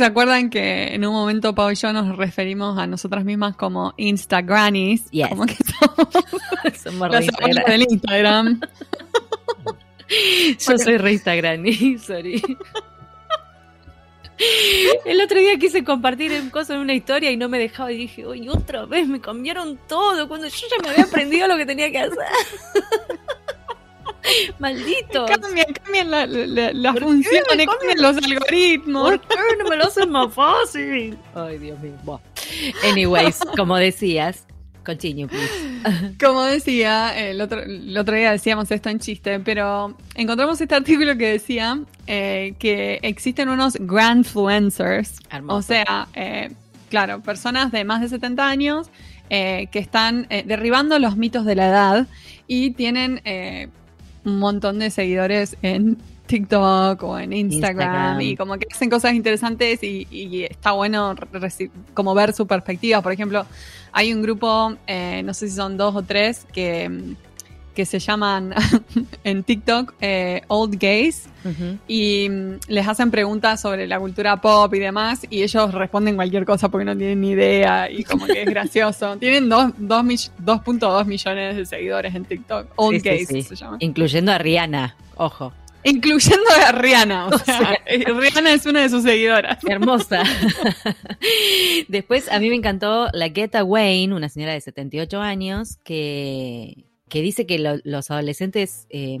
se acuerdan que en un momento Pau y yo nos referimos a nosotras mismas como Instagrannies. Yes. Como que somos, Somos las abuelas del Instagram. Yo soy re Instagram, sorry. El otro día quise compartir un cosa en una historia y no me dejaba y dije, oye, otra vez me cambiaron todo cuando yo ya me había aprendido lo que tenía que hacer. Maldito. Cambian, cambian la, la, la ¿Por qué función, me cambian los algoritmos. ¿Por qué no me lo hacen más fácil? Ay, Dios mío. Anyways, como decías, continue, please. Como decía, el otro, el otro día decíamos esto en chiste, pero encontramos este artículo que decía eh, que existen unos grandfluencers, Hermoso. o sea, eh, claro, personas de más de 70 años eh, que están derribando los mitos de la edad y tienen un montón de seguidores en TikTok o en Instagram, Instagram. y como que hacen cosas interesantes y, y está bueno como ver su perspectiva. Por ejemplo, hay un grupo, eh, no sé si son dos o tres, que, mm, que se llaman en TikTok eh, Old Gays y mm, les hacen preguntas sobre la cultura pop y demás y ellos responden cualquier cosa porque no tienen ni idea y como que es gracioso. Tienen dos- dos mill- 2.2 millones de seguidores en TikTok. Old Sí, Gays sí. se llama. Incluyendo a Rihanna, ojo. Incluyendo a Rihanna. O sea, Rihanna es una de sus seguidoras. Hermosa. Después a mí me encantó la Geta Wayne, una señora de 78 años, que, que dice que lo- los adolescentes eh,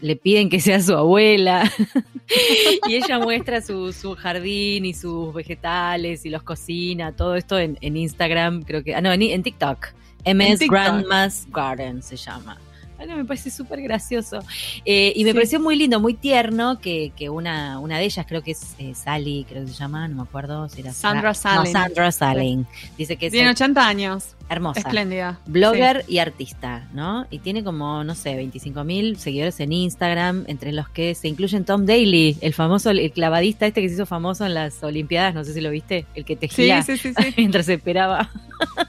le piden que sea su abuela. y ella muestra su, su jardín y sus vegetales y los cocina, todo esto en, en Instagram, creo que. Ah, no, en, en TikTok. MS. Grandma's Garden se llama. Ay, no, me parece súper gracioso. Eh, y me Sí. pareció muy lindo, muy tierno que, que una, una de ellas, creo que es eh, Sally, creo que se llama, no me acuerdo si era Sandra Sa- no, Salin. Sandra Salin. Dice que Tiene 80 años. Hermosa. Espléndida. Blogger y artista, ¿no? Y tiene como, no sé, 25 mil seguidores en Instagram, entre los que se incluyen Tom Daly, el famoso, el clavadista este que se hizo famoso en las Olimpiadas, no sé si lo viste, el que tejía sí, sí, mientras esperaba.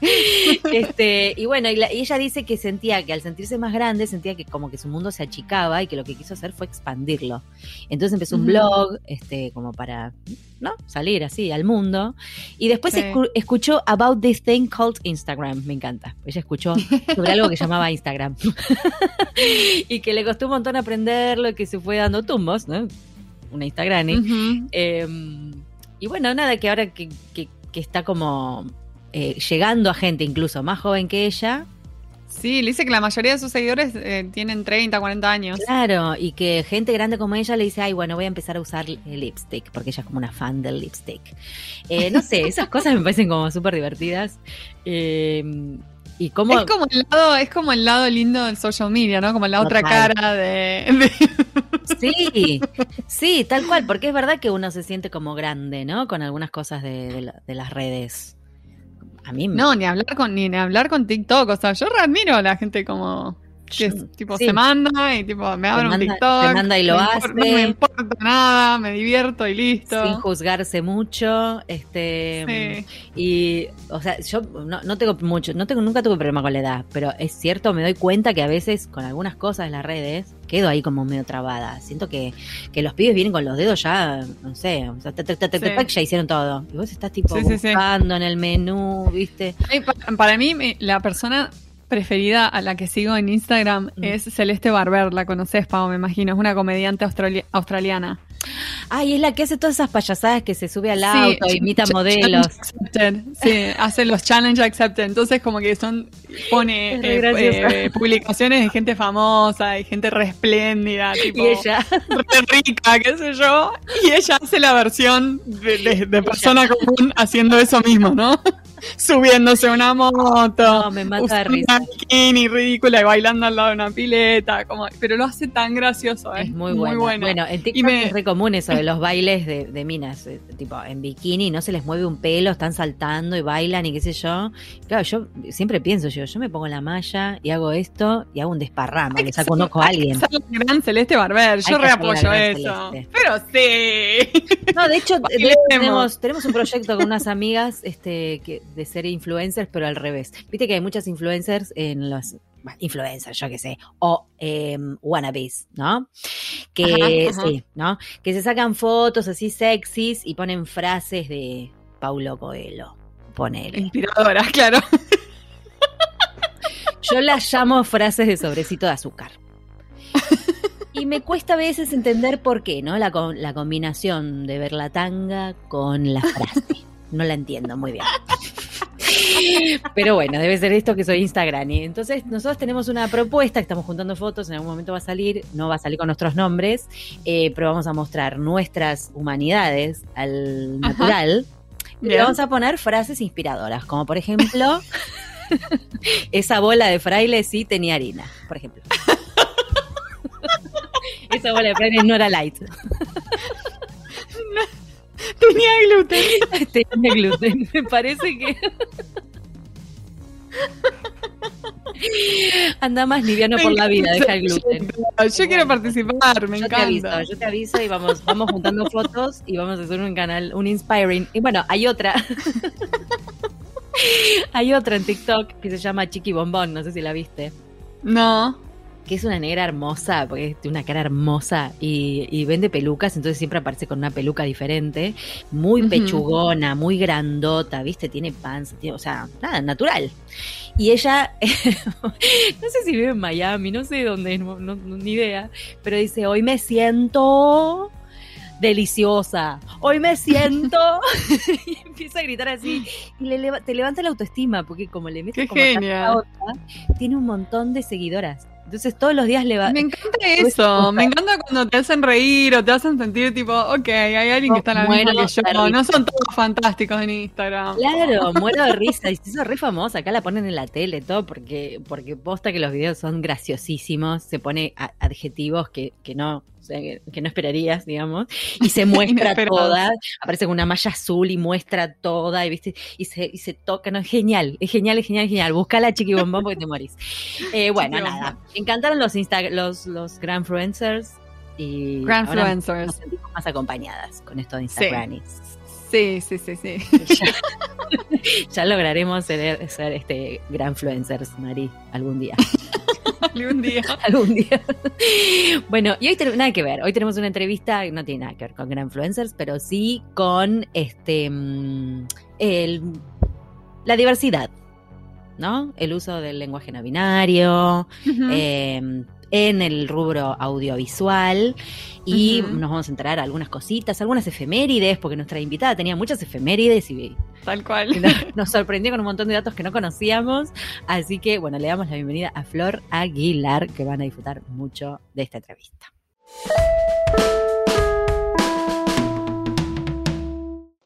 este, y bueno, y, la- y ella dice que sentía que al sentirse más grande, sentía que como que su mundo se achicaba y que lo que quiso hacer fue expandirlo. Entonces empezó un blog, este, como para, ¿no? Salir así al mundo. Y después escu- escuchó About This Thing Called Instagram. Me encanta. Ella escuchó sobre algo que llamaba Instagram. y que le costó un montón aprenderlo y que se fue dando tumbos, ¿no? Una Instagram. Eh, y bueno, nada, que ahora que, que- que está como eh, llegando a gente incluso más joven que ella, Sí, le dice que la mayoría de sus seguidores eh, tienen 30, 40 años. claro, y que gente grande como ella le dice, ay, bueno, voy a empezar a usar el lipstick, porque ella es como una fan del lipstick. Eh, no sé, esas cosas me parecen como súper divertidas. Eh, y como... Es como el lado, es como el lado lindo del social media, ¿no? Como la otra cara de, de- Sí, sí, tal cual, porque es verdad que uno se siente como grande, ¿no? Con algunas cosas de, de la- de las redes. A mí me- No, ni hablar con, ni hablar con TikTok. O sea, yo admiro a la gente como que tipo sí. se manda y tipo me abre un TikTok. te manda y lo hace. importa- no me importa nada, me divierto y listo. sin juzgarse mucho, este Sí. y o sea, yo no, no tengo mucho, no tengo nunca tuve problema con la edad, pero es cierto, me doy cuenta que a veces con algunas cosas en las redes quedo ahí como medio trabada. Siento que, que los pibes vienen con los dedos ya, no sé, o sea, Sí. tac, ya hicieron todo. Y vos estás tipo Sí, buscando en el menú, ¿viste? Ay, pa- Para mí, la persona preferida a la que sigo en Instagram Mm. es Celeste Barber. La conoces, Pau, me imagino. Es una comediante australi- australiana. Ay, es la que hace todas esas payasadas que se sube al Sí, auto, imita modelos. accepted. Sí, hace los challenge accepted. Entonces, como que son, pone eh, eh, publicaciones de gente famosa y gente re espléndida, tipo, Y ella, re rica, qué sé yo. Y ella hace la versión de, de- de persona común haciendo eso mismo, ¿no? Subiéndose a una moto. no, me mata de risa. una bikini ridícula y bailando al lado de una pileta, como, pero lo hace tan gracioso, ¿eh? Es muy, bueno. Bueno, en TikTok me- es re común eso de los bailes de, de minas, eh, tipo en bikini, no se les mueve un pelo, están saltando y bailan y qué sé yo. Claro, yo siempre pienso, yo, yo me pongo la malla y hago esto y hago un desparramo, le saco un ojo a alguien. gran Celeste Barber, yo reapoyo eso. Celeste. Pero sí. No, de hecho, de-. Tenemos, tenemos un proyecto con unas amigas este, que, de ser influencers, pero al revés. Viste que hay muchas influencers en los influencers, yo qué sé, o em, wannabes, ¿no? Que, sí, ¿no? Que se sacan fotos así sexys y ponen frases de Paulo Coelho, ponele. Inspiradoras, claro. Yo las llamo frases de sobrecito de azúcar. Y me cuesta a veces entender por qué, ¿no? La, la combinación de ver la tanga con la frase. No la entiendo muy bien. Pero bueno, debe ser esto que soy Instagram. Y entonces nosotros tenemos una propuesta, estamos juntando fotos, en algún momento va a salir, no va a salir con nuestros nombres, eh, pero vamos a mostrar nuestras humanidades al natural. Y vamos a poner frases inspiradoras, como por ejemplo, esa bola de fraile sí tenía harina, por ejemplo. Esa bola de fraile no era light. Tenía gluten. Tenía gluten. Me parece que. Anda más liviano por la vida, deja el gluten. Yo quiero participar, me yo encanta. Te aviso, yo te aviso y vamos, vamos juntando fotos y vamos a hacer un canal, un inspiring. Y bueno, hay otra. hay otra en TikTok que se llama Chiqui Bombón, no sé si la viste. No que es una negra hermosa, porque tiene una cara hermosa y, vende pelucas, entonces siempre aparece con una peluca diferente, muy pechugona, muy grandota, ¿viste? Tiene panza, tiene, o sea, nada, natural. Y ella, no sé si vive en Miami, no sé dónde, ni idea, pero dice, hoy me siento deliciosa, hoy me siento y empieza a gritar así y le te levanta la autoestima porque como le mete como a otra, tiene un montón de seguidoras. Entonces todos los días le va. Me encanta eso. Me encanta cuando te hacen reír o te hacen sentir tipo, ok, hay alguien que está en la misma que yo. No son todos fantásticos en Instagram. Claro, muero de risa. Y se hizo re famosa. Acá la ponen en la tele, todo, porque, porque posta que los videos son graciosísimos. Se pone adjetivos que, que no que, no esperarías, digamos, y se muestra toda, aparece con una malla azul y muestra toda, y viste, y se, y se toca, no, es genial, es genial, es genial, es genial, búscala chiqui bombón porque te morís. Eh, bueno, nada, encantaron los Insta los, los Grandfluencers y Grandfluencers. Nos sentimos más acompañadas con esto de Instagram. Sí, sí, sí, sí. Ya, lograremos ser, ser este Grandfluencers, Mari, algún día. algún día. algún día. bueno, y hoy tenemos nada que ver. Hoy tenemos una entrevista, no tiene nada que ver con Gran Influencers, pero sí con este mm, el, la diversidad. ¿No? El uso del lenguaje no binario, em, en el rubro audiovisual y nos vamos a enterar algunas cositas, algunas efemérides, porque nuestra invitada tenía muchas efemérides y tal cual nos, sorprendió con un montón de datos que no conocíamos. Así que bueno, le damos la bienvenida a Flor Aguilar, que van a disfrutar mucho de esta entrevista.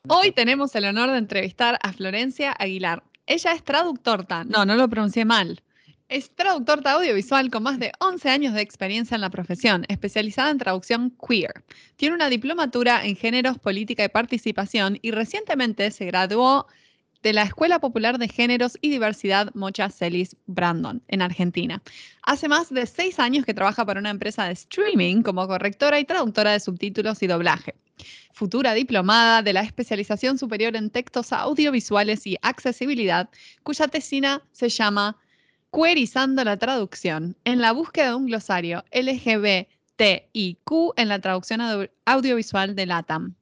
Hoy tenemos el honor de entrevistar a Florencia Aguilar. Ella es traductora, no, no lo pronuncié mal. Es traductora audiovisual con más de 11 años de experiencia en la profesión, especializada en traducción queer. Tiene una diplomatura en géneros, política y participación y recientemente se graduó de la Escuela Popular de Géneros y Diversidad Mocha Celis Brandon, en Argentina. Hace más de seis años que trabaja para una empresa de streaming como correctora y traductora de subtítulos y doblaje. Futura diplomada de la especialización superior en textos audiovisuales y accesibilidad, cuya tesina se llama Querizando la traducción. En la búsqueda de un glosario LGBTIQ en la traducción audiovisual de LATAM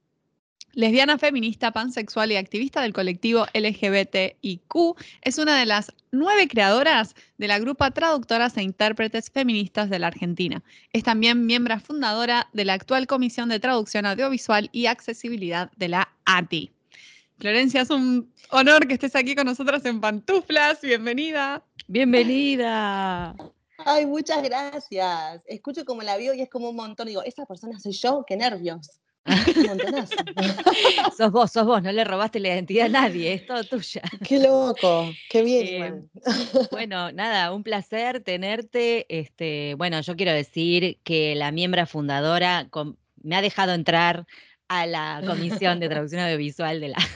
lesbiana feminista, pansexual y activista del colectivo LGBTIQ, es una de las nueve creadoras de la grupa Traductoras e Intérpretes Feministas de la Argentina. Es también miembro fundadora de la actual Comisión de Traducción Audiovisual y Accesibilidad de la ATI. Florencia, es un honor que estés aquí con nosotras en Pantuflas. Bienvenida. Bienvenida. Ay, muchas gracias. Escucho como la vio y es como un montón. Digo, esa persona soy yo, qué nervios. sos vos, sos vos, no le robaste la identidad a nadie, es todo tuya. Qué loco, qué bien. Eh, bueno, nada, un placer tenerte. Este, bueno, yo quiero decir que la miembro fundadora me ha dejado entrar a la Comisión de Traducción Audiovisual de la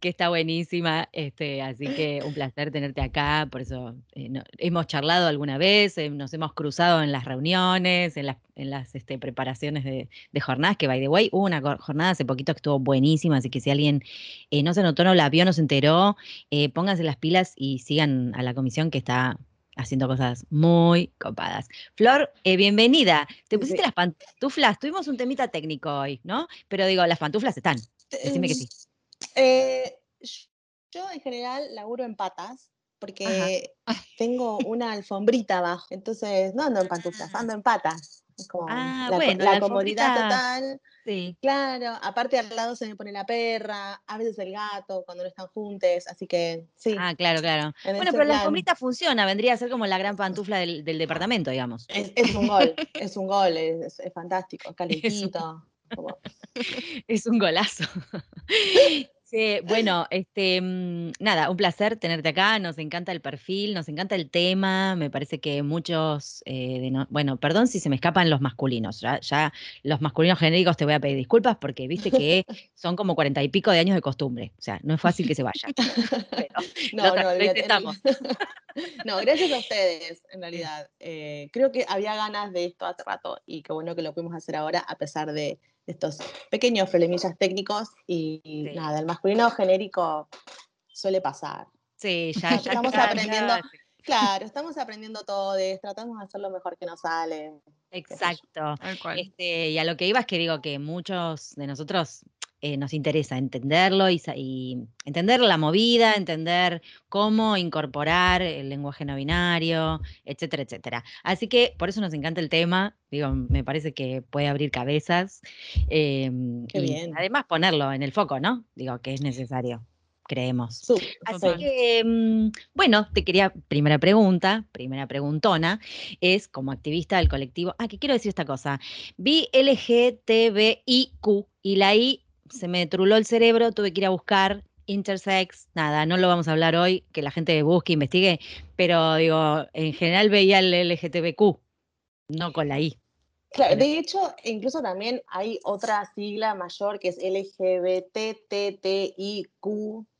que está buenísima, este, así que un placer tenerte acá, por eso eh, hemos charlado alguna vez, eh, nos hemos cruzado en las reuniones, en las, en las este, preparaciones de, jornadas, que by the way, hubo una jornada hace poquito que estuvo buenísima, así que si alguien eh, no se notó, no la vio, no se enteró, pónganse las pilas y sigan a la comisión que está haciendo cosas muy copadas. Flor, eh, bienvenida. Te pusiste las pantuflas. Tuvimos un temita técnico hoy, ¿no? Pero digo, las pantuflas están. Decime que sí. Eh, yo en general laburo en patas porque tengo una alfombrita abajo. Entonces no ando en pantuflas, ando en patas ah, la, bueno, la, comodidad total. Sí. Claro, aparte al lado se me pone la perra, a veces el gato cuando no están juntos, así que sí. Ah, claro, claro. Bueno, pero la alfombrita funciona, vendría a ser como la gran pantufla del, departamento, digamos. Es, un gol, es un gol, es, fantástico, calentito. es un golazo. bueno, este, mm, nada, un placer tenerte acá, nos encanta el perfil, nos encanta el tema, me parece que muchos, eh, bueno, perdón si se me escapan los masculinos, ya, los masculinos genéricos te voy a pedir disculpas porque viste que son como cuarenta y pico de años de costumbre, o sea, no es fácil que se vayan. no, no, lo intentamos. no, gracias a ustedes, en realidad. Eh, creo que había ganas de esto hace rato y qué bueno que lo pudimos hacer ahora a pesar de estos pequeños problemillas técnicos y nada, el masculino genérico suele pasar. Sí, ya, estamos aprendiendo. Claro, estamos aprendiendo todo, tratamos de hacer lo mejor que nos sale. Exacto. Este, y a lo que iba es que digo que muchos de nosotros eh, nos interesa entenderlo y, entender la movida, entender cómo incorporar el lenguaje no binario, etcétera, etcétera. Así que por eso nos encanta el tema, digo, me parece que puede abrir cabezas. Em, y Además ponerlo en el foco, ¿no? Digo, que es necesario creemos. Así que, mm, bueno, te quería, primera pregunta, primera preguntona, es como activista del colectivo, ah, que quiero decir esta cosa, vi LGTBIQ y la I se me truló el cerebro, tuve que ir a buscar intersex, nada, no lo vamos a hablar hoy, que la gente busque, investigue, pero digo, en general veía el LGTBQ, no con la I. Claro, de hecho, incluso también hay otra sigla mayor que es LGBTTTIQ.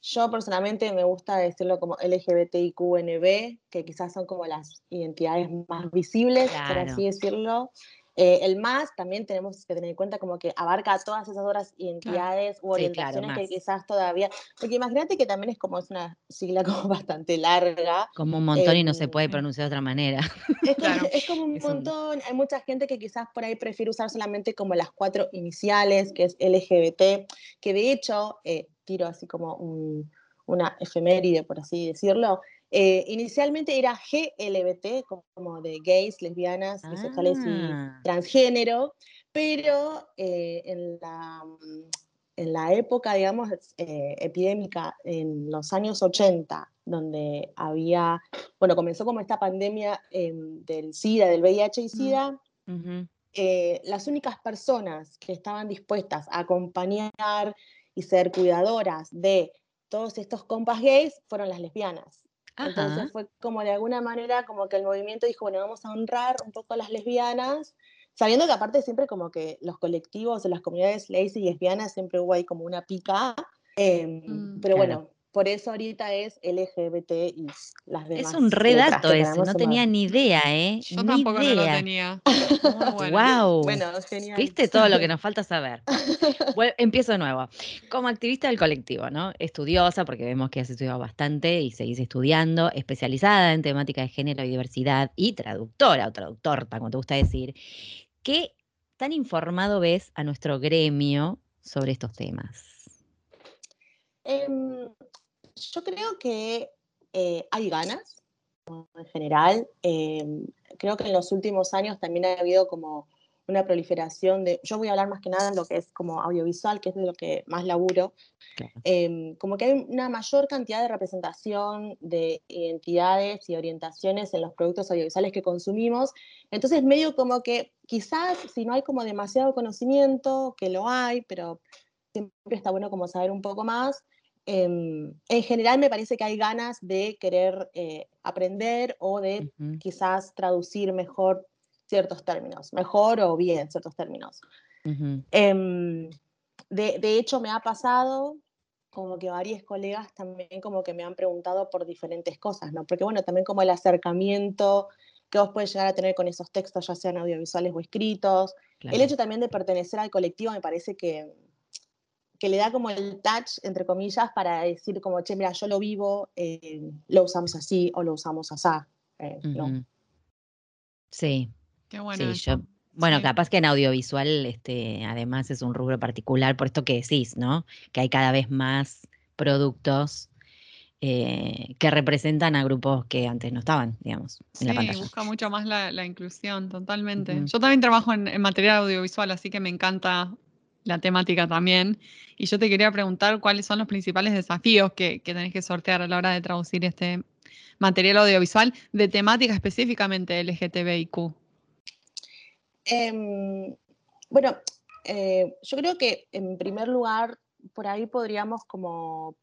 Yo personalmente me gusta decirlo como LGBTIQNB, que quizás son como las identidades más visibles, por así decirlo. Eh, el más también tenemos que tener en cuenta como que abarca todas esas otras identidades u orientaciones que quizás todavía, porque imagínate que también es como es una sigla como bastante larga. Como un montón y no se puede em, pronunciar de otra manera. Es, como un montón, hay mucha gente que quizás por ahí prefiere usar solamente como las cuatro iniciales, que es LGBT, que de hecho, eh, tiro así como una efeméride, por así decirlo, eh, inicialmente era GLBT, como de gays, lesbianas, bisexuales y ah. transgénero, pero eh, en, la, mm, en, la, época, digamos, eh, epidémica, en los años 80, donde había, bueno, comenzó como esta pandemia em, del SIDA, del VIH y mm, SIDA, las únicas personas que estaban dispuestas a acompañar y ser cuidadoras de todos estos compas gays fueron las lesbianas. Entonces fue como de alguna manera como que el movimiento dijo, bueno, vamos a honrar un poco a las lesbianas, sabiendo que aparte siempre como que los colectivos de las comunidades gays y lesbianas siempre hubo ahí como una pica, em, mm, pero bueno, por eso ahorita es LGBT y las demás. Es un redato ese, no tenía ni idea, ¿eh? Yo tampoco lo tenía. Wow. Bueno, genial. Viste todo lo que nos falta saber. bueno, empiezo de nuevo. Como activista del colectivo, ¿no? Estudiosa, porque vemos que has estudiado bastante y seguís estudiando, especializada en temática de género y diversidad y traductora o traductor, como te gusta decir. ¿Qué tan informado ves a nuestro gremio sobre estos temas? Em, yo creo que eh, hay ganas, en general. Em, creo que en los últimos años también ha habido como una proliferación de, yo voy a hablar más que nada en lo que es como audiovisual, que es de lo que más laburo, em, como que hay una mayor cantidad de representación de identidades y orientaciones en los productos audiovisuales que consumimos, entonces medio como que quizás si no hay como demasiado conocimiento, que lo hay, pero siempre está bueno como saber un poco más, Em, en general me parece que hay ganas de querer eh, aprender o de quizás traducir mejor ciertos términos, mejor o bien ciertos términos. Em, de, de, hecho, me ha pasado como que varios colegas también como que me han preguntado por diferentes cosas, ¿no? Porque bueno, también como el acercamiento que vos puedes llegar a tener con esos textos, ya sean audiovisuales o escritos. El hecho también de pertenecer al colectivo me parece que, que le da como el touch, entre comillas, para decir como, che, mira, yo lo vivo, eh, lo usamos así o lo usamos así. Eh, sí. Qué bueno. Sí, yo, bueno, capaz que en audiovisual, este, además es un rubro particular por esto que decís, ¿no? Que hay cada vez más productos eh, que representan a grupos que antes no estaban, digamos, en la pantalla. busca mucho más la, inclusión, totalmente. Yo también trabajo en, material audiovisual, así que me encanta la temática también. Y yo te quería preguntar cuáles son los principales desafíos que, que tenés que sortear a la hora de traducir este material audiovisual de temática específicamente LGTBIQ. Em, bueno, eh, yo creo que en primer lugar, por ahí podríamos como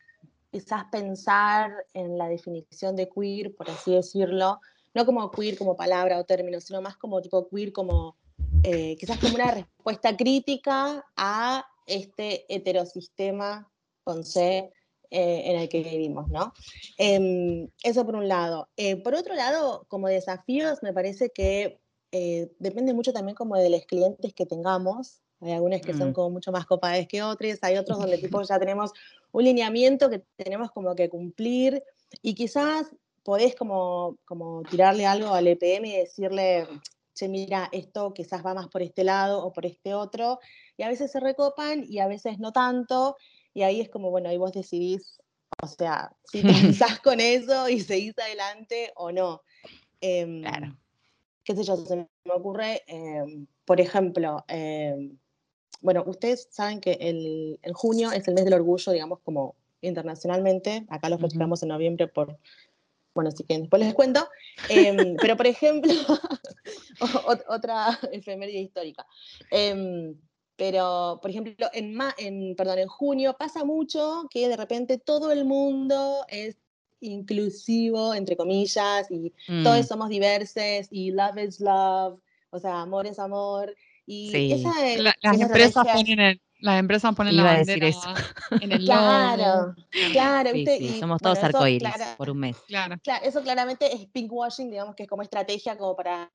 quizás pensar en la definición de queer, por así decirlo, no como queer como palabra o término, sino más como tipo queer como eh, quizás como una respuesta crítica a este heterosistema con C eh, en el que vivimos, ¿no? Em, eso por un lado. Eh, por otro lado, como desafíos, me parece que depende mucho también como de los clientes que tengamos. Hay algunas que son mm. como mucho más copadas que otras, hay otros donde tipo ya tenemos un lineamiento que tenemos como que cumplir y quizás podés como, como tirarle algo al EPM y decirle, che, mira, esto quizás va más por este lado o por este otro, y a veces se recopan y a veces no tanto, y ahí es como, bueno, ahí vos decidís, o sea, si pensás con eso y seguís adelante o no. Em, claro. Qué sé yo, se me ocurre, em, por ejemplo, em, bueno, ustedes saben que el, junio es el mes del orgullo, digamos, como internacionalmente. Acá lo festejamos en noviembre por, bueno, si quieren, después les cuento. Em, pero, por ejemplo, otra efeméride histórica. Em, pero, por ejemplo, en, en, perdón, en junio pasa mucho que de repente todo el mundo es inclusivo, entre comillas, y todos mm. somos diversos, y love is love, o sea, amor es amor. Y esa las, empresas ponen las empresas ponen la bandera en el Claro, claro. somos todos arcoíris por un mes. Claro. claro. Eso claramente es pinkwashing, digamos que es como estrategia como para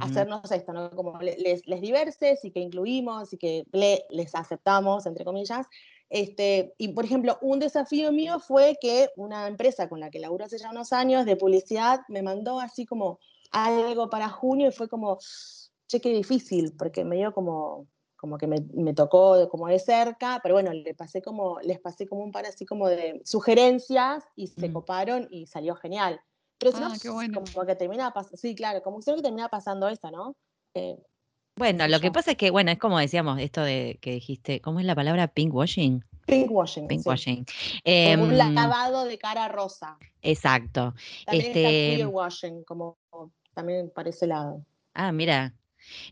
hacernos esto, ¿no? Como les, les diverses y que incluimos y que les aceptamos, entre comillas. Este, y por ejemplo, un desafío mío fue que una empresa con la que laburo hace ya unos años de publicidad me mandó así como algo para junio y fue como, che, qué difícil, porque me dio como, como que me, me, tocó como de cerca, pero bueno, le pasé como, les pasé como un par así como de sugerencias y se mm. coparon y salió genial. Pero si ah, no, como que termina pasando, sí, claro, como que termina pasando esta, ¿no? Eh, bueno, lo que pasa es que, bueno, es como decíamos, esto de que dijiste, ¿cómo es la palabra pinkwashing? Pinkwashing. Pinkwashing. Sí. como un em, lavado de cara rosa. Exacto. También este, está queerwashing, como también para ese lado. Ah, mira,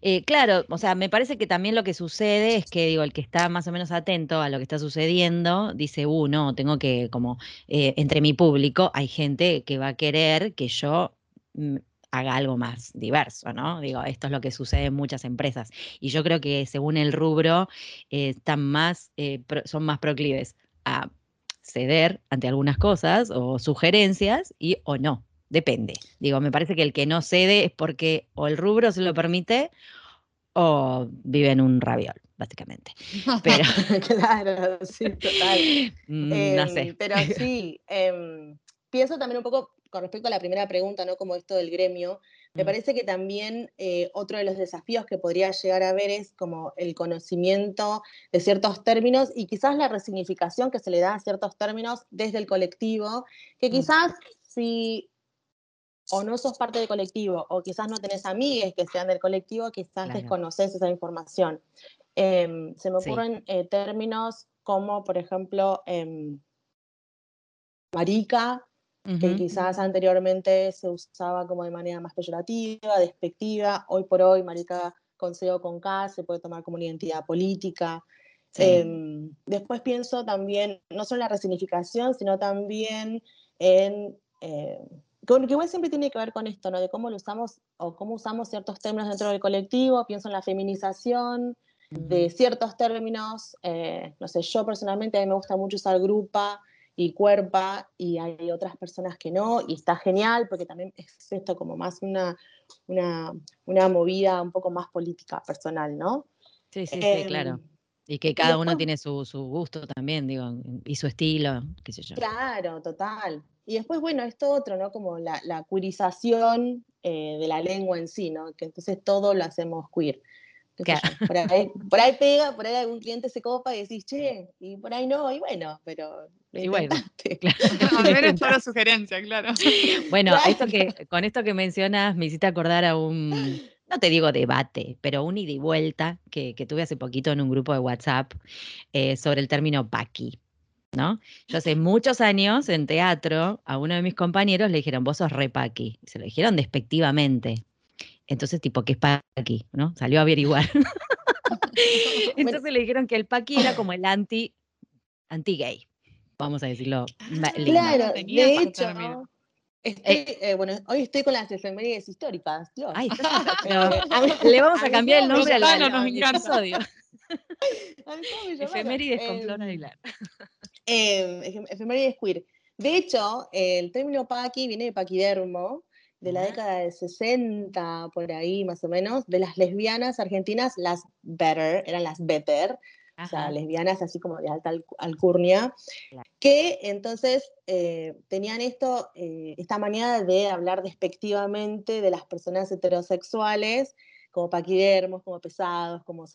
eh, claro, o sea, me parece que también lo que sucede es que, digo, el que está más o menos atento a lo que está sucediendo, dice, uh, no, tengo que, como, eh, entre mi público hay gente que va a querer que yo mm, haga algo más diverso, ¿no? Digo, esto es lo que sucede en muchas empresas. Y yo creo que según el rubro, eh, están más, son más proclives a ceder ante algunas cosas o sugerencias y o no. Depende. Digo, me parece que el que no cede es porque o el rubro se lo permite o vive en un raviol, básicamente. Pero... claro, sí, total. Mm, no sé. Em, pero sí, em, pienso también un poco con respecto a la primera pregunta, ¿no? Como esto del gremio, me mm. parece que también eh, otro de los desafíos que podría llegar a ver es como el conocimiento de ciertos términos y quizás la resignificación que se le da a ciertos términos desde el colectivo, que mm. quizás si o no sos parte del colectivo, o quizás no tenés amigas que sean del colectivo, quizás desconoces esa información. Em, se me ocurren eh, términos como, por ejemplo, em, marica, que quizás anteriormente se usaba como de manera más peyorativa, despectiva. Hoy por hoy, marica con C o con K se puede tomar como una identidad política. Em, después pienso también, no solo en la resignificación, sino también en que igual siempre tiene que ver con esto, ¿no? De cómo lo usamos o cómo usamos ciertos términos dentro del colectivo, pienso en la feminización, de ciertos términos, eh, no sé, yo personalmente a mí me gusta mucho usar grupa y cuerpa y hay otras personas que no, y está genial porque también es esto como más una, una, una movida un poco más política, personal, ¿no? Sí, sí, sí, claro. Em, y que cada uno tiene su, su, gusto también, digo, y su estilo, qué sé yo. Claro, total. Y después, bueno, esto otro, ¿no? Como la, la queerización eh, de la lengua en sí, ¿no? Que entonces todo lo hacemos queer. Por, ahí, por, ahí, pega, por ahí algún cliente se copa y decís, che, y por ahí no, y bueno, pero. Y bueno, claro. a ver, es la sugerencia, claro. Bueno, Esto que, con esto que mencionas me hiciste acordar a un, no te digo debate, pero un ida y vuelta que, que tuve hace poquito en un grupo de WhatsApp eh, sobre el término paqui. ¿No? Yo hace muchos años en teatro a uno de mis compañeros le dijeron, vos sos re paqui. Se lo dijeron despectivamente. Entonces, tipo, ¿qué es paqui? ¿No? Salió a averiguar. Entonces le dijeron que el paqui era como el anti, anti-gay. Vamos a decirlo. Claro, de hecho, eh, eh, bueno, hoy estoy con las efemérides históricas. Ay, le vamos a, cambiar el nombre al, episodio. Efemérides con Flor em, Aguilar. Eh, efemérides queer. De hecho, el término paqui viene de paquidermo, de la década de 60, por ahí más o menos, de las lesbianas argentinas, las better, eran las better, o sea, lesbianas así como de alta alcurnia, que entonces eh, tenían esto, eh, esta manera de hablar despectivamente de las personas heterosexuales, como paquidermos, como pesados, como,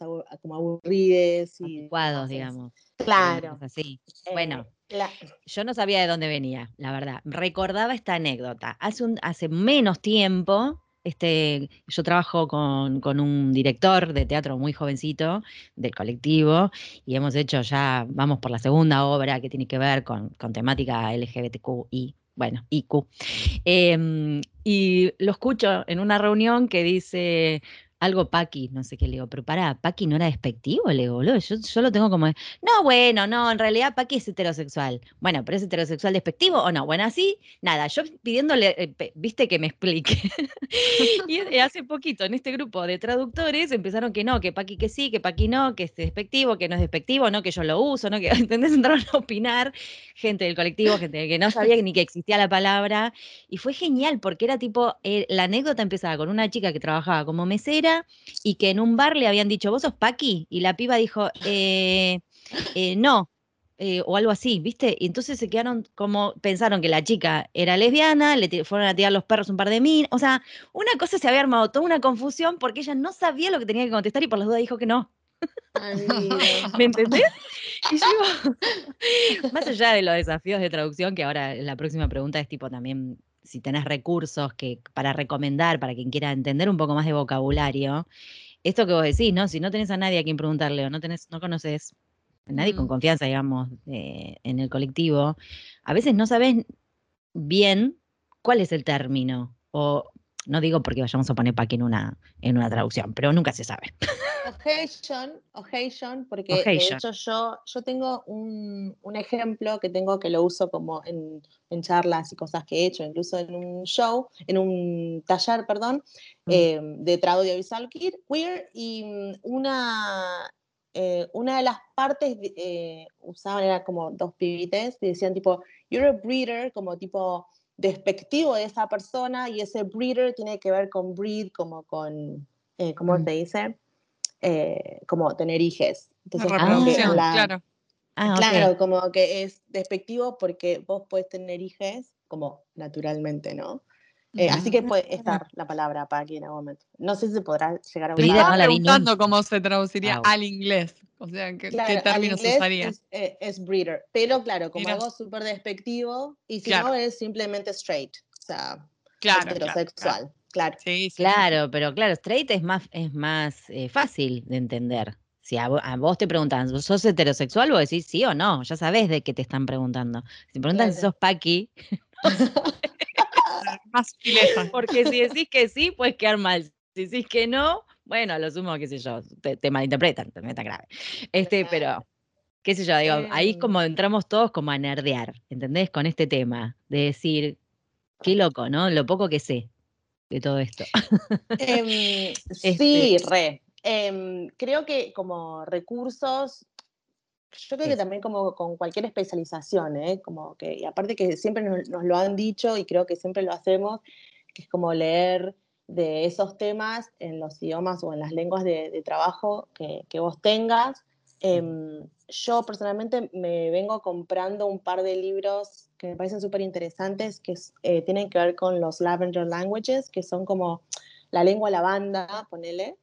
como aburrides. Y digamos. Claro. Así. bueno. Eh, yo no sabía de dónde venía, la verdad. Recordaba esta anécdota. Hace, un, hace menos tiempo, este, yo trabajo con, un director de teatro muy jovencito del colectivo y hemos hecho ya, vamos por la segunda obra que tiene que ver con, con temática LGBTQI, bueno, IQ. Em, y lo escucho en una reunión que dice, algo Paqui, no sé qué le digo, pero para, Paqui no era despectivo, le digo, yo, yo lo tengo como, no, bueno, no, en realidad Paqui es heterosexual. Bueno, pero es heterosexual despectivo o no. Bueno, así, nada, yo pidiéndole, eh, viste que me explique. y eh, hace poquito en este grupo de traductores empezaron que no, que Paqui que sí, que Paqui no, que es despectivo, que no es despectivo, no, que yo lo uso, no, que, ¿entendés? Entraron a opinar gente del colectivo, gente que no sabía ni que existía la palabra. Y fue genial porque era tipo, eh, la anécdota empezaba con una chica que trabajaba como mesera y que en un bar le habían dicho, ¿vos sos Paqui? Y la piba dijo, eh, eh, no, eh, o algo así, ¿viste? Y entonces se quedaron como, pensaron que la chica era lesbiana, le fueron a tirar los perros un par de mil, o sea, una cosa se había armado, toda una confusión porque ella no sabía lo que tenía que contestar y por las dudas dijo que no. ¿Me entendés? Y yo, más allá de los desafíos de traducción, que ahora la próxima pregunta es tipo también si tenés recursos que, para recomendar, para quien quiera entender un poco más de vocabulario, esto que vos decís, ¿no? Si no tenés a nadie a quien preguntarle o no tenés, no conoces a nadie con confianza, digamos, en el colectivo, a veces no sabes bien cuál es el término. O no digo porque vayamos a poner aquí en una, en una traducción, pero nunca se sabe. Occasion, porque de hecho yo, yo tengo un, ejemplo que tengo que lo uso como en, charlas y cosas que he hecho, incluso en un show, en un taller, perdón, mm. eh, de traducción audiovisual queer, y mm, una, eh, una de las partes eh, usaban, era como dos pibites, y decían tipo, you're a breeder, como tipo despectivo de esa persona, y ese breeder tiene que ver con breed, como con, ¿cómo mm. se dice? Eh, como tener hijes. Entonces, claro. Ah, claro, como que es despectivo porque vos puedes tener hijes como naturalmente, ¿no? Eh, así que puede estar la palabra para aquí en algún momento. No sé si se podrá llegar a usar. Estaba preguntando cómo se traduciría al inglés. O sea, ¿qué, ¿qué términos usaría? Es, eh, es, breeder. Pero claro, como algo súper despectivo. Y si no, es simplemente straight. O sea, heterosexual. Claro. Claro, pero claro, straight es más, es más eh, fácil de entender. Si a, vos te preguntan, ¿sos heterosexual? Vos decís sí o no, ya sabés de qué te están preguntando. Si te preguntan si sos paqui, más Porque si decís que sí, puedes quedar mal. Si decís que no, bueno, lo sumo, qué sé yo, te, malinterpretan, te metan grave. Este, pero, qué sé yo, digo, ahí es como em. entramos todos como a nerdear, ¿entendés? Con este tema, de decir, qué loco, ¿no? Lo poco que sé de todo esto. Em, sí, este re. Em, creo que como recursos, yo creo que también como con cualquier especialización, ¿eh? como que, y aparte que siempre nos, lo han dicho y creo que siempre lo hacemos, que es como leer de esos temas en los idiomas o en las lenguas de, trabajo que, que, vos tengas. Em, yo personalmente me vengo comprando un par de libros que me parecen súper interesantes, que eh, tienen que ver con los Lavender Languages, que son como la lengua lavanda, ponele,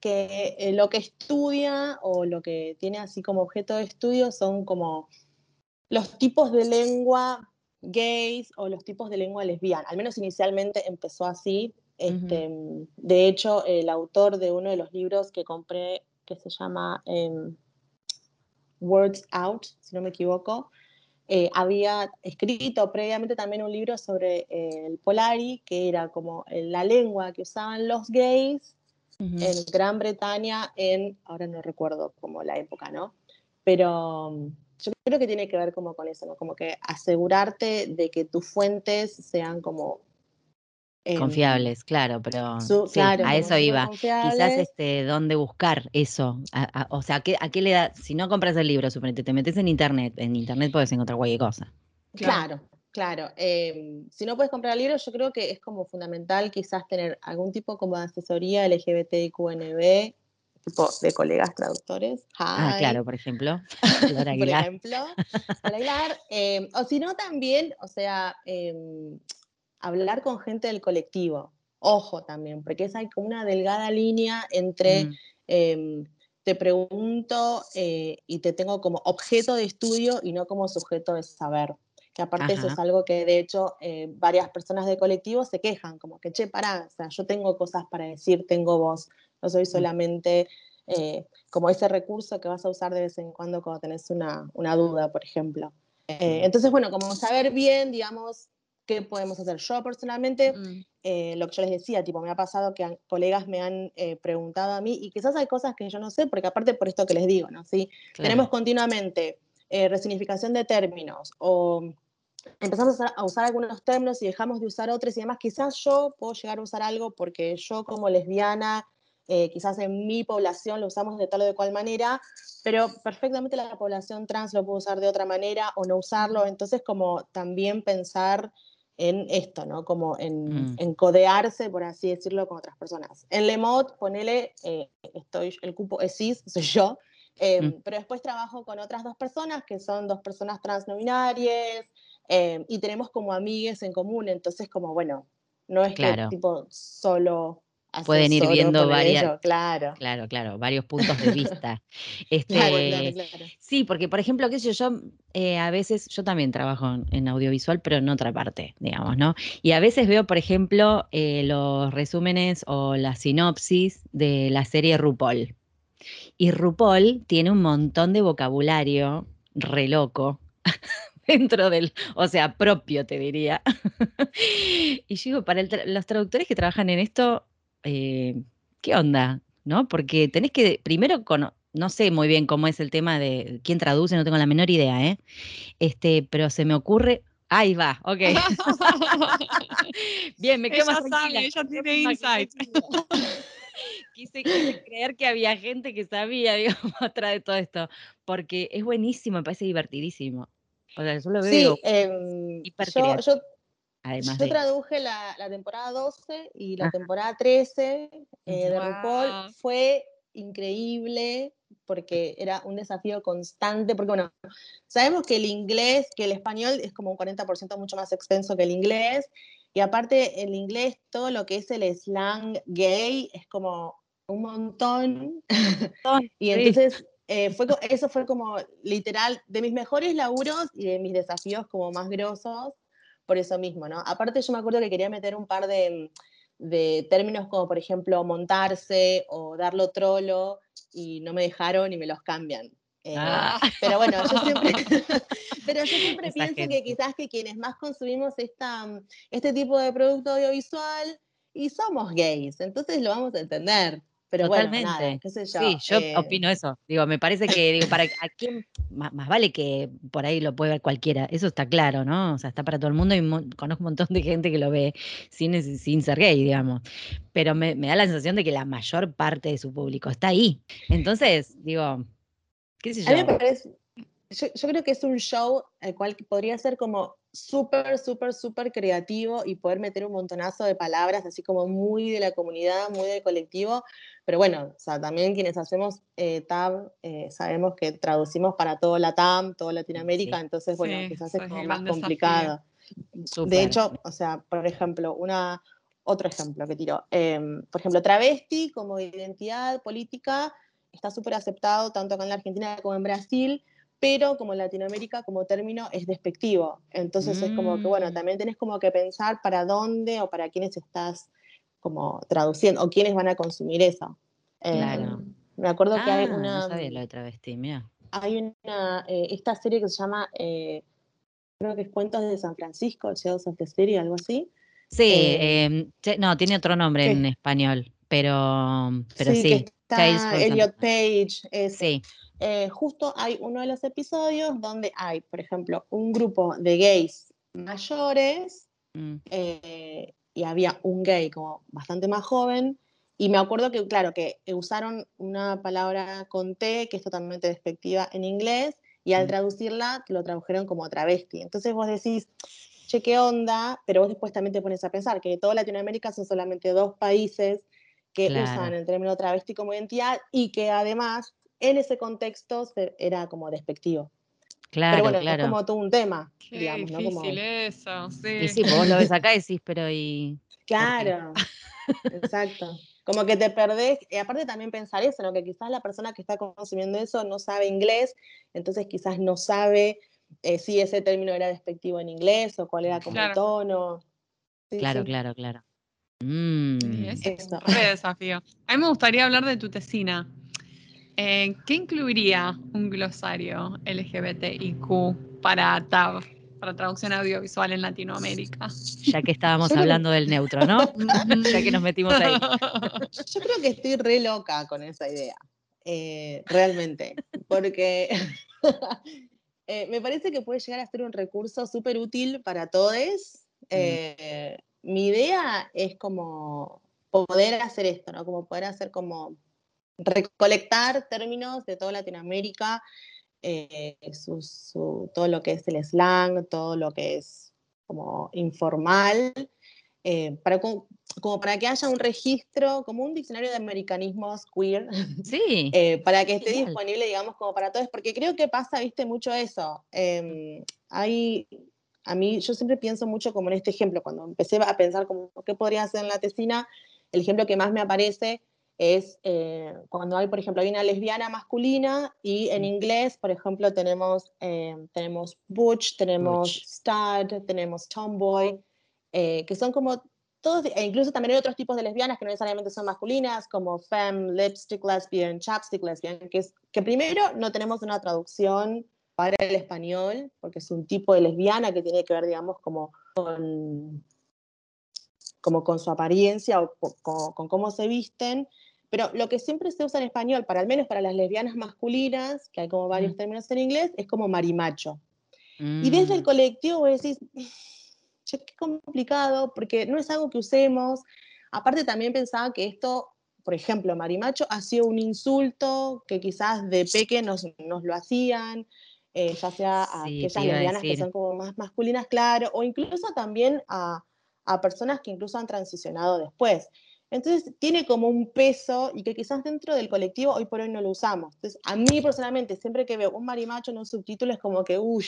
que eh, lo que estudia o lo que tiene así como objeto de estudio son como los tipos de lengua gays o los tipos de lengua lesbiana. Al menos inicialmente empezó así. Este, de hecho, el autor de uno de los libros que compré, que se llama em, Words Out, si no me equivoco, eh, había escrito previamente también un libro sobre eh, el Polari, que era como la lengua que usaban los gays en Gran Bretaña en, ahora no recuerdo como la época, ¿no? Pero mm, yo creo que tiene que ver como con eso, ¿no? Como que asegurarte de que tus fuentes sean como... Em, confiables, claro, pero a eso iba. Quizás este, dónde buscar eso. o sea, ¿a qué, ¿a qué, le da? Si no compras el libro, suponete, te metes en internet. En internet puedes encontrar cualquier cosa. Claro, Claro, em, si no puedes comprar el libro, yo creo que es como fundamental quizás tener algún tipo como de asesoría LGBTIQNB, tipo de colegas traductores. Ah, claro, por ejemplo. por ejemplo, em, o si no también, o sea, hablar con gente del colectivo. Ojo también, porque es hay como una delgada línea entre mm. te pregunto eh, y te tengo como objeto de estudio y no como sujeto de saber que aparte eso es algo que de hecho eh, varias personas de colectivo se quejan, como que, che, pará, o sea, yo tengo cosas para decir, tengo voz, no soy mm. solamente eh, como ese recurso que vas a usar de vez en cuando cuando tenés una, una duda, por ejemplo. Eh, entonces, bueno, como saber bien, digamos, qué podemos hacer. Yo personalmente, mm. lo que yo les decía, tipo, me ha pasado que colegas me han preguntado a mí y quizás hay cosas que yo no sé, porque aparte por esto que les digo, ¿no? ¿Sí? Tenemos continuamente resignificación de términos o empezamos a usar algunos términos y dejamos de usar otros y demás, quizás yo puedo llegar a usar algo porque yo como lesbiana, eh, quizás en mi población lo usamos de tal o de cual manera, pero perfectamente la población trans lo puede usar de otra manera o no usarlo, entonces como también pensar en esto, ¿no? Como en, mm. codearse, por así decirlo, con otras personas. En Lemot, ponele, eh, estoy, el cupo es cis, soy yo, eh, mm. pero después trabajo con otras dos personas que son dos personas trans no binarias, Em, y tenemos como amigues en común, entonces como, bueno, no es que tipo solo pueden ir viendo varias claro. Claro claro varios puntos de vista. Este, sí porque por ejemplo qué sé yo yo eh, a veces yo también trabajo en audiovisual pero en otra parte digamos no y a veces veo por ejemplo eh, los resúmenes o la sinopsis de la serie RuPaul. Y RuPaul tiene un montón de vocabulario re loco dentro del, o sea, propio, te diría. y digo, para los traductores que trabajan en esto, eh, ¿qué onda? ¿No? Porque tenés que, primero, con, no sé muy bien cómo es el tema de quién traduce, no tengo la menor idea, ¿eh? Este, pero se me ocurre, Ahí va, ok. Bien, me quedo más tranquila. ella tiene insight. Quise, creer que había gente que sabía, digamos, atrás de todo esto, porque es buenísimo, me parece divertidísimo. O sea, yo lo veo sí, yo, yo, Además yo traduje la, la, temporada 12 y la temporada 13 eh, de RuPaul. Fue increíble porque era un desafío constante, porque bueno, sabemos que el inglés, que el español es como un 40% mucho más extenso que el inglés, y aparte el inglés, todo lo que es el slang gay es como un montón. y entonces eh, fue, eso fue como literal de mis mejores laburos y de mis desafíos como más grosos, por eso mismo, ¿no? Aparte yo me acuerdo que quería meter un par de, de términos como por ejemplo montarse o darlo trolo y no me dejaron y me los cambian. Eh, ah. Pero bueno, yo siempre, pero yo siempre pienso que quizás que quienes más consumimos esta, este tipo de producto audiovisual y somos gays, entonces lo vamos a entender. Pero Totalmente. bueno, nada, qué sé yo. Sí, yo eh, opino eso. Digo, me parece que, digo, para a quién, más, más vale que por ahí lo puede ver cualquiera. Eso está claro, ¿no? O sea, está para todo el mundo y mo- conozco un montón de gente que lo ve sin, sin ser gay, digamos. Pero me, me da la sensación de que la mayor parte de su público está ahí. Entonces, digo, qué sé A mí me yo. parece, yo, yo creo que es un show el cual podría ser como súper, súper, súper creativo y poder meter un montonazo de palabras, así como muy de la comunidad, muy del colectivo. Pero bueno, o sea, también quienes hacemos eh, TAB eh, sabemos que traducimos para todo la TAM, toda Latinoamérica, Sí. entonces, bueno, Sí, quizás es como más complicado. Súper. De hecho, o sea, por ejemplo, una, otro ejemplo que tiro. em, por ejemplo, travesti como identidad política está súper aceptado tanto acá en la Argentina como en Brasil, pero como en Latinoamérica como término es despectivo. Entonces es como que, bueno, Mm. también tenés como que pensar para dónde o para quiénes estás como traduciendo o quiénes van a consumir eso. Claro. Em, me acuerdo que hay Ah, no una, sabía lo de travesti, mira. hay una, eh, esta serie que se llama, eh, creo que es Cuentos de San Francisco, Shadows of the City, algo así. Sí, Eh, em, no, tiene otro nombre en español, pero, pero sí, sí, que está Elliot Page. Sí, Eh, justo hay uno de los episodios donde hay, por ejemplo, un grupo de gays mayores mm, eh, y había un gay como bastante más joven. Y me acuerdo que, claro, que usaron una palabra con T, que es totalmente despectiva en inglés, y al Mm. traducirla lo tradujeron como travesti. Entonces vos decís, che, qué onda, pero vos después también te pones a pensar que toda Latinoamérica son solamente dos países que Claro. usan el término travesti como identidad y que además en ese contexto se- era como despectivo. claro, pero bueno, claro. es como todo un tema, Qué digamos, ¿no? Como, difícil eso, sí. Y sí, vos lo ves acá y decís, pero y... Claro, exacto. Como que te perdés, y aparte también pensar eso, ¿no? Que quizás la persona que está consumiendo eso no sabe inglés, entonces quizás no sabe eh, si ese término era despectivo en inglés o cuál era como Claro. el tono. Sí, Claro, sí. claro, claro. Sí, Mm, es Eso. un desafío. A mí me gustaría hablar de tu tesina. Eh, ¿Qué incluiría un glosario LGBTIQ para TAB, para traducción audiovisual en Latinoamérica? ya que estábamos Yo creo que- hablando del neutro, ¿no? ya que nos metimos ahí. Yo creo que estoy re loca con esa idea, eh, realmente, porque eh, me parece que puede llegar a ser un recurso súper útil para todos. Eh, mi idea es como poder hacer esto, ¿no? Como poder hacer como recolectar términos de toda Latinoamérica, eh, su- su- todo lo que es el slang, todo lo que es como informal, eh, para, como, como para que haya un registro, como un diccionario de americanismos queer, Sí, eh, para que esté Genial. disponible, digamos, como para todos, porque creo que pasa, viste, mucho eso. Eh, hay, a mí, yo siempre pienso mucho como en este ejemplo, cuando empecé a pensar como qué podría hacer en la tesina, el ejemplo que más me aparece es eh, cuando hay, por ejemplo, hay una lesbiana masculina y en inglés, por ejemplo, tenemos, eh, tenemos butch, tenemos Butch. stud, tenemos tomboy, eh, que son como todos, e incluso también hay otros tipos de lesbianas que no necesariamente son masculinas, como femme, lipstick lesbian, chapstick lesbian, que, es, que primero no tenemos una traducción para el español, porque es un tipo de lesbiana que tiene que ver, digamos, como con, como con su apariencia o co- co- con, cómo se visten, pero lo que siempre se usa en español, para al menos para las lesbianas masculinas, que hay como varios Mm. términos en inglés, es como marimacho. Y desde el Mm, colectivo vos decís, che, qué complicado, porque no es algo que usemos. Aparte también pensaba que esto, por ejemplo, marimacho ha sido un insulto que quizás de peque nos, nos lo hacían, eh, ya sea a Sí, aquellas lesbianas que son como más masculinas, claro, o incluso también a, a personas que incluso han transicionado después. Entonces tiene como un peso y que quizás dentro del colectivo hoy por hoy no lo usamos. Entonces a mí personalmente siempre que veo un marimacho en un subtítulo es como que, uff,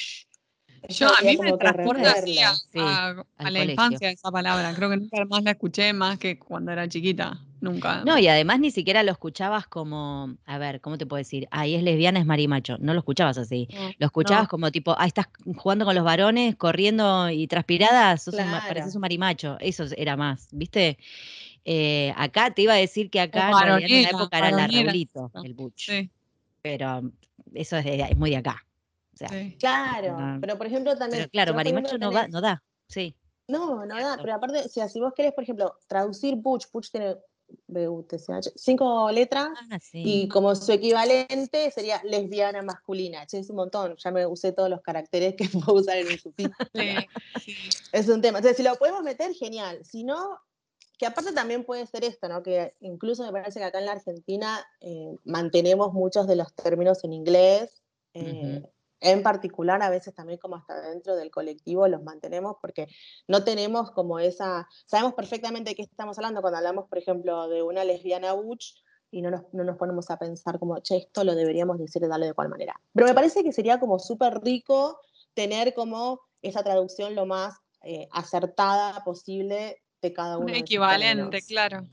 Yo, a mí me transporta así a, Sí, a- a la colegio. infancia esa palabra. Creo que nunca más la escuché más que cuando era chiquita. Nunca. No, y además ni siquiera lo escuchabas como, a ver, ¿cómo te puedo decir? Ay, es lesbiana, es marimacho. No lo escuchabas así. No, Lo escuchabas no. como tipo, ah, estás jugando con los varones, corriendo y transpirada, sos un, ma- Claro. pareces un marimacho. Eso era más, ¿viste? Eh, acá te iba a decir que acá Es en varonila, época era la. Raulito, el butch. Sí, Pero eso es, de- es muy de acá. O sea, sí. Claro, No. pero por ejemplo también... pero claro, marimacho no, va, tenés- no da. Sí. No, no da, pero aparte, o sea, si vos querés, por ejemplo, traducir butch, butch tiene B-U-T-C-H, cinco letras, Ah, sí. y como su equivalente sería lesbiana masculina. Che, es un montón, ya me usé todos los caracteres que puedo usar en un. Sí, sí. Es un tema. Entonces, si lo podemos meter, genial. Si no, que aparte también puede ser esto, ¿no? Que incluso me parece que acá en la Argentina eh, mantenemos muchos de los términos en inglés. eh. En particular, a veces también como hasta dentro del colectivo los mantenemos porque no tenemos como esa... Sabemos perfectamente de qué estamos hablando cuando hablamos, por ejemplo, de una lesbiana butch y no nos, no nos ponemos a pensar como, che, esto lo deberíamos decir de darle de cual manera. Pero me parece que sería como súper rico tener como esa traducción lo más eh, acertada posible de cada uno. Un de esos equivalente, claro.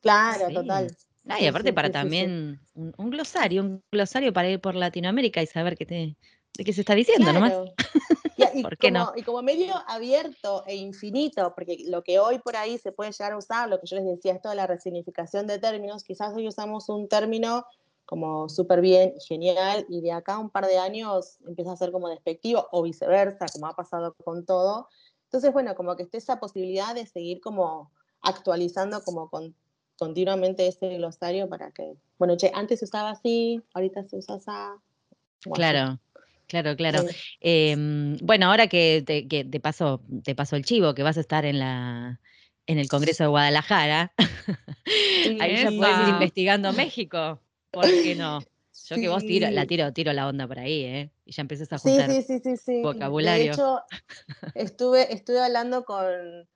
Claro, Sí. total. Ah, y aparte sí, para sí, sí, sí. también Un, un glosario, un glosario para ir por Latinoamérica y saber qué, te, de qué se está diciendo nomás. Claro. Y, y ¿Por qué como, no? y como medio abierto e infinito, porque lo que hoy por ahí se puede llegar a usar, lo que yo les decía, esto de la resignificación de términos, quizás hoy usamos un término como súper bien y genial, y de acá a un par de años empieza a ser como despectivo, o viceversa, como ha pasado con todo. Entonces, bueno, como que esté esa posibilidad de seguir como actualizando como con, continuamente ese glosario para que, bueno, che, antes se usaba así, ahorita se usa así. Claro, claro, claro. Sí. Em, bueno, ahora que te, que te paso, te paso el chivo, que vas a estar en la en el Congreso de Guadalajara, ahí ya puedes ir investigando México. ¿Por qué no? Yo que vos tiro, la tiro, tiro la onda por ahí, ¿eh? Y ya empiezas a juntar sí, sí, sí, sí. vocabulario. De hecho, estuve, estuve hablando con,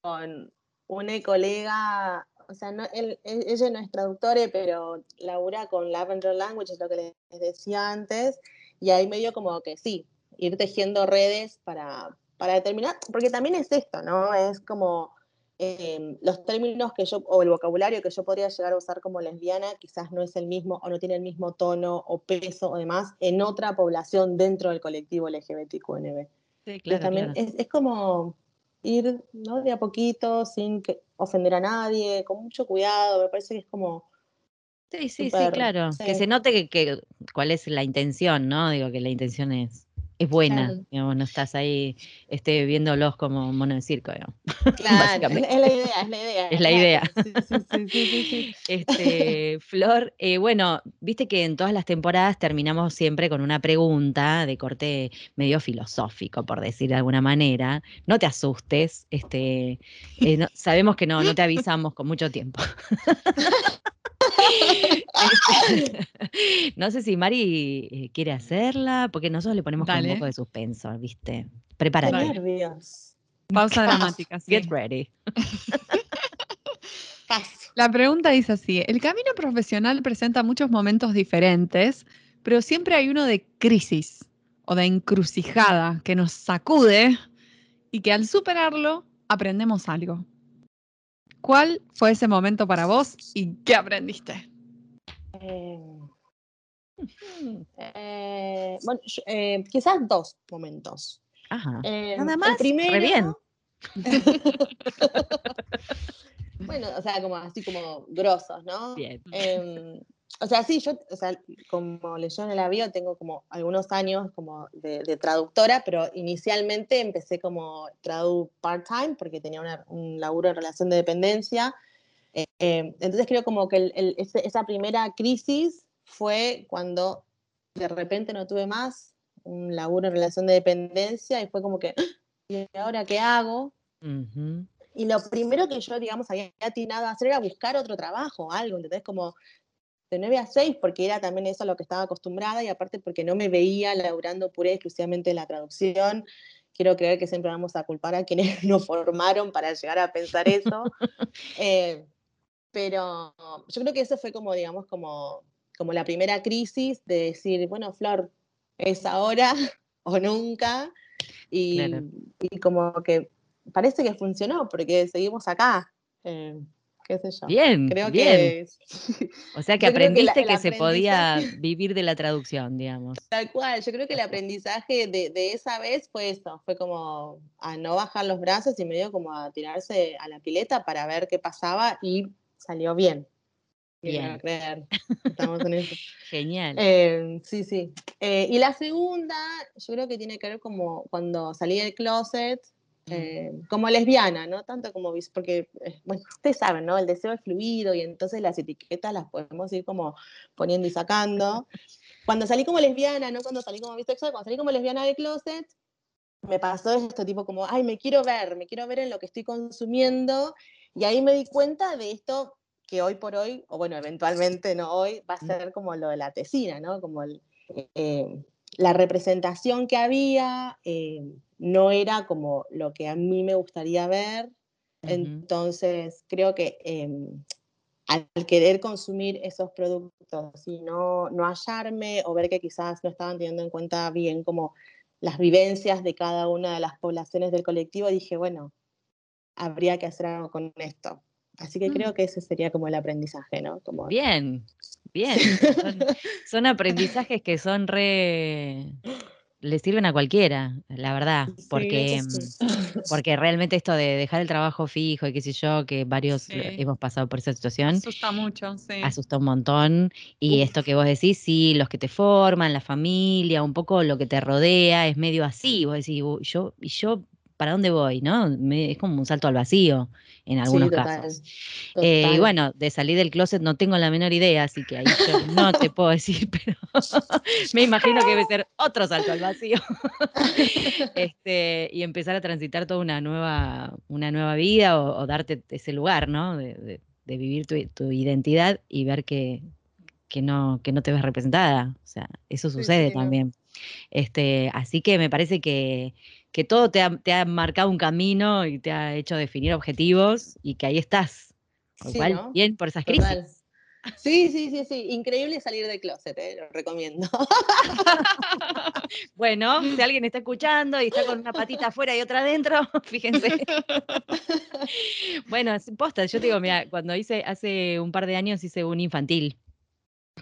con una colega, o sea, no, él- él- ella no es traductora, pero labura con Lavender Language, es lo que les decía antes, y ahí medio como que sí, ir tejiendo redes para, para determinar, porque también es esto, ¿no? Es como eh, los términos que yo, o el vocabulario que yo podría llegar a usar como lesbiana, quizás no es el mismo, o no tiene el mismo tono o peso o demás en otra población dentro del colectivo LGBTQNB. Sí, claro, también claro. es, es como ir ¿no? de a poquito, sin que ofender a nadie, con mucho cuidado, me parece que es como... Sí, sí, sí, claro. Que se note que, que- cuál es la intención, ¿no? Digo que la intención es, es buena, Claro. digamos, no estás ahí este, viéndolos como mono de circo, digamos. Claro, es, Básicamente. es la idea, es la idea. Es la idea. sí, sí, sí. Este, Flor, eh, bueno, viste que en todas las temporadas terminamos siempre con una pregunta de corte medio filosófico, por decir de alguna manera. No te asustes, este, eh, no- sabemos que no, no te avisamos con mucho tiempo. No sé si Mari eh, quiere hacerla, porque nosotros le ponemos con un poco de suspenso, ¿viste? Prepárate. Pausa dramática. sí. Get ready. La pregunta dice así, el camino profesional presenta muchos momentos diferentes, pero siempre hay uno de crisis o de encrucijada que nos sacude y que al superarlo aprendemos algo. ¿Cuál fue ese momento para vos y qué aprendiste? Eh, eh, bueno, yo- eh, quizás dos momentos. Ajá. Eh, Nada el más, re primero, bien. bueno, o sea, como así como grosos, ¿no? Bien. Eh, o sea, sí, yo, o sea, como leyó en el avión, tengo como algunos años como de, de traductora, pero inicialmente empecé como tradu part-time porque tenía una- un laburo en relación de dependencia. Eh, eh, entonces creo como que el- el- esa primera crisis fue cuando de repente no tuve más un laburo en relación de dependencia y fue como que, "Ah, ¿y ahora qué hago? Ujú. Y lo primero que yo, digamos, había atinado a hacer era buscar otro trabajo, algo, ¿entendés? Como de 9 a 6, porque era también eso a lo que estaba acostumbrada y aparte porque no me veía laburando pura y exclusivamente en la traducción. Quiero creer que siempre vamos a culpar a quienes nos formaron para llegar a pensar eso. Eh, pero yo creo que eso fue como, digamos, como, como la primera crisis de decir, bueno, Flor, es ahora o nunca. Y, Claro. y como que parece que funcionó, porque seguimos acá. eh, qué sé yo. Bien, Creo bien. que O sea que que la- aprendiste el que se podía vivir de la traducción, digamos. Tal cual, yo creo que el aprendizaje de, de esa vez fue eso, fue como a no bajar los brazos y medio como a tirarse a la pileta para ver qué pasaba y salió bien. Bien. creer, estamos en eso. Genial. Eh, sí, sí. Eh, y la segunda, yo creo que tiene que ver como cuando salí del closet, Mm. Eh, como lesbiana, ¿no? Tanto como porque, eh, bueno, ustedes saben, ¿no? El deseo es fluido y entonces las etiquetas las podemos ir como poniendo y sacando. Cuando salí como lesbiana, no cuando salí como bisexual, cuando salí como lesbiana de closet, me pasó esto tipo como, ay, me quiero ver, me quiero ver en lo que estoy consumiendo y ahí me di cuenta de esto que hoy por hoy, o bueno, eventualmente no hoy, va a ser como lo de la tesina, ¿no? Como eh, la representación que había, no era como lo que a mí me gustaría ver. Entonces, creo que em, al querer consumir esos productos y no, no hallarme o ver que quizás no estaban teniendo en cuenta bien como las vivencias de cada una de las poblaciones del colectivo, dije, bueno, habría que hacer algo con esto. Así que creo mm. que ese sería como el aprendizaje, ¿no? Como... Bien, bien. son aprendizajes que son re le sirven a cualquiera, la verdad, porque, mm, porque realmente esto de dejar el trabajo fijo y qué sé yo, que varios hemos pasado por esa situación. Asusta mucho, sí. Asusta un montón. Y esto que vos decís, sí, los que te forman, la familia, un poco lo que te rodea, es medio así. Vos decís, yo, y yo ¿para dónde voy? ¿no? es como un salto al vacío en algunos casos. Eh, y bueno, de salir del closet no tengo la menor idea, así que ahí yo no te puedo decir, pero me imagino que debe ser otro salto al vacío. este, y empezar a transitar toda una nueva, una nueva vida o, darte ese lugar, ¿no? De, vivir tu, identidad y ver que, que, no, que no te ves representada. O sea, eso sucede también. Este, así que me parece que, que todo te ha, marcado un camino y te ha hecho definir objetivos y que ahí estás. Con bien por esas crisis. Sí, sí, sí, sí. Increíble salir de closet, ¿eh? lo recomiendo. bueno, si alguien está escuchando y está con una patita afuera y otra adentro, fíjense. bueno, posta, yo te digo, mira, cuando hice, hace un par de años hice un infantil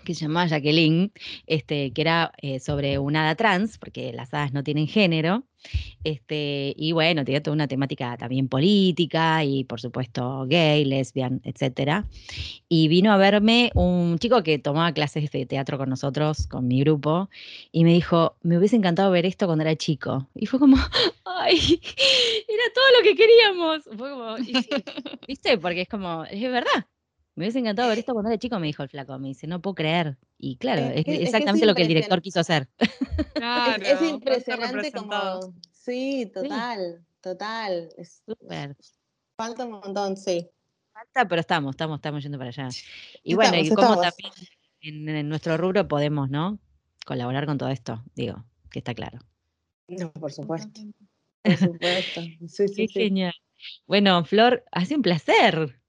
que se llamaba Jacqueline, este, que era eh, sobre una hada trans, porque las hadas no tienen género, este, y bueno, tenía toda una temática también política y por supuesto gay, lesbian, etc. Y vino a verme un chico que tomaba clases de teatro con nosotros, con mi grupo, y me dijo, me hubiese encantado ver esto cuando era chico. Y fue como, ay, era todo lo que queríamos. Fue como, ¿viste? Porque es como, es verdad, me hubiese encantado ver esto cuando era chico, me dijo el flaco. Me dice, no puedo creer. Y claro, es, exactamente lo que el director quiso hacer. Claro, es, impresionante como. Sí, total, total. Es súper. Falta un montón, sí. Falta, pero estamos, estamos, estamos yendo para allá. Y bueno, y como también en, nuestro rubro podemos, ¿no? Colaborar con todo esto, digo, que está claro. No, por supuesto. Por supuesto. Sí, sí, Qué genial. Bueno, Flor, ha sido un placer.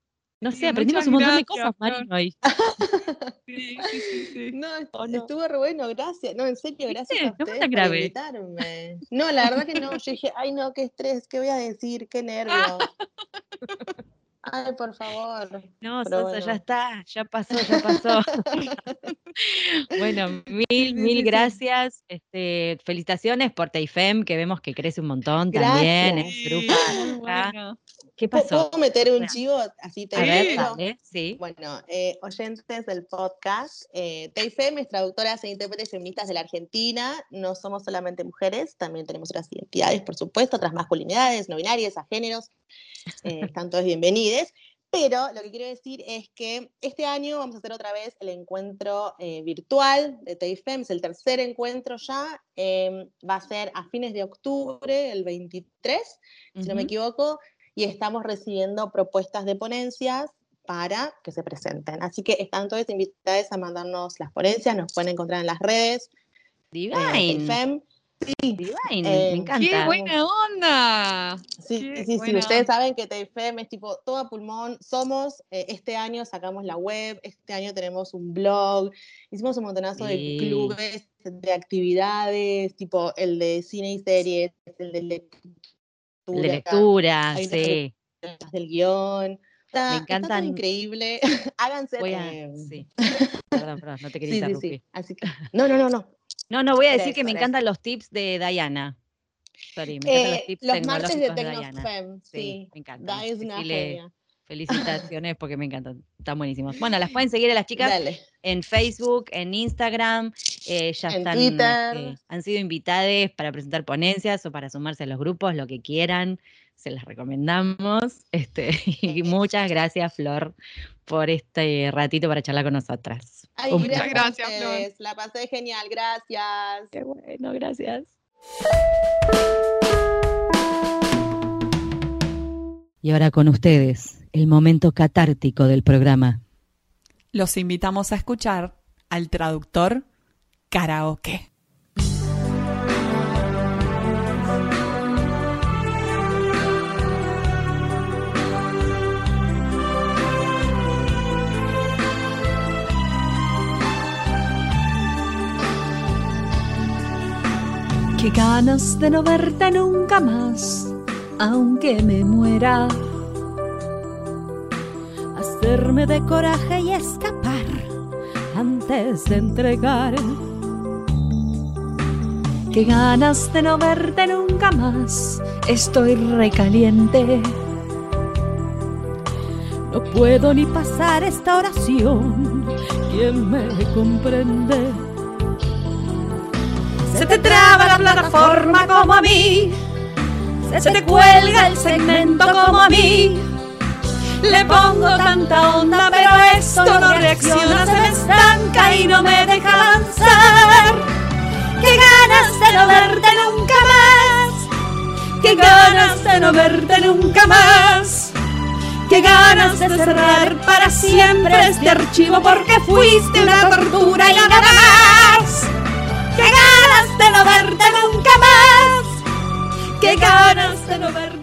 No sé, aprendimos un montón de cosas, Marino, hoy. Sí, sí, sí, sí. No, estuvo re bueno, gracias. No, en serio, gracias a ustedes no por invitarme. No, la verdad que no. Yo dije, ay, no, qué estrés, qué voy a decir, qué nervio. Ay, por favor. No, Sosa, ya está, ya pasó, ya pasó. bueno, mil, mil gracias. Este, felicitaciones por Teifem, que vemos que crece un montón también. Es grupo. ¿Qué pasó? ¿Puedo meter un chivo así te A ver, sí. Bueno, eh, oyentes del podcast, eh, es traductora e intérpretes feministas de la Argentina. No somos solamente mujeres, también tenemos otras identidades, por supuesto, otras masculinidades, no binarias, a géneros. Eh, están todos bienvenidos. Pero lo que quiero decir es que este año vamos a hacer otra vez el encuentro eh, virtual de TAIFEM, es el tercer encuentro ya, em, va a ser a fines de octubre, el 23, si no me equivoco, y estamos recibiendo propuestas de ponencias para que se presenten. Así que están todos invitados a mandarnos las ponencias, nos pueden encontrar en las redes. Divine. Sí, me em, encanta. ¡Qué buena onda! Sí, sí, sí, ustedes saben que TFM es tipo todo a pulmón. Somos, eh, este año sacamos la web, este año tenemos un blog, hicimos un montonazo de clubes, de actividades, tipo el de cine y series, el de lectura. De lectura, sí. Del guion. me encantan. increíble. Háganse. Voy a, sí. Perdón, perdón, no te quería sí, interrumpir. Sí, Así que, no, no, no, no. No, no, voy a decir que me encantan los tips de Diana. Sorry, me encantan los eh, tips los martes de Tecnofem, sí. sí. Me encantan. es una genia. Felicitaciones porque me encantan, están buenísimos. Bueno, las pueden seguir a las chicas en Facebook, en Instagram, eh, ya están, este, han sido invitadas para presentar ponencias o para sumarse a los grupos, lo que quieran, se las recomendamos. Este, y muchas gracias, Flor, por este ratito para charlar con nosotras. muchas gracias, Flor. La pasé genial, gracias. Qué bueno, gracias. Y ahora con ustedes, el momento catártico del programa. Los invitamos a escuchar al traductor karaoke. Qué ganas de no verte nunca más, aunque me muera de coraje y escapar antes de entregar. Qué ganas de no verte nunca más, estoy recaliente. No puedo ni pasar esta oración, ¿quién me comprende? Se te traba la plataforma como a mí, se te cuelga el segmento como a mí le pongo tanta onda, pero esto no reacciona, se me estanca y no me deja avanzar. Qué ganas de no verte nunca más. Qué ganas de no verte nunca más. Qué ganas de cerrar para siempre este archivo porque fuiste una tortura y nada más. Qué ganas de no verte nunca más. Qué ganas de no verte.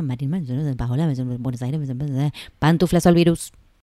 Buenos Aires, pantuflas al virus.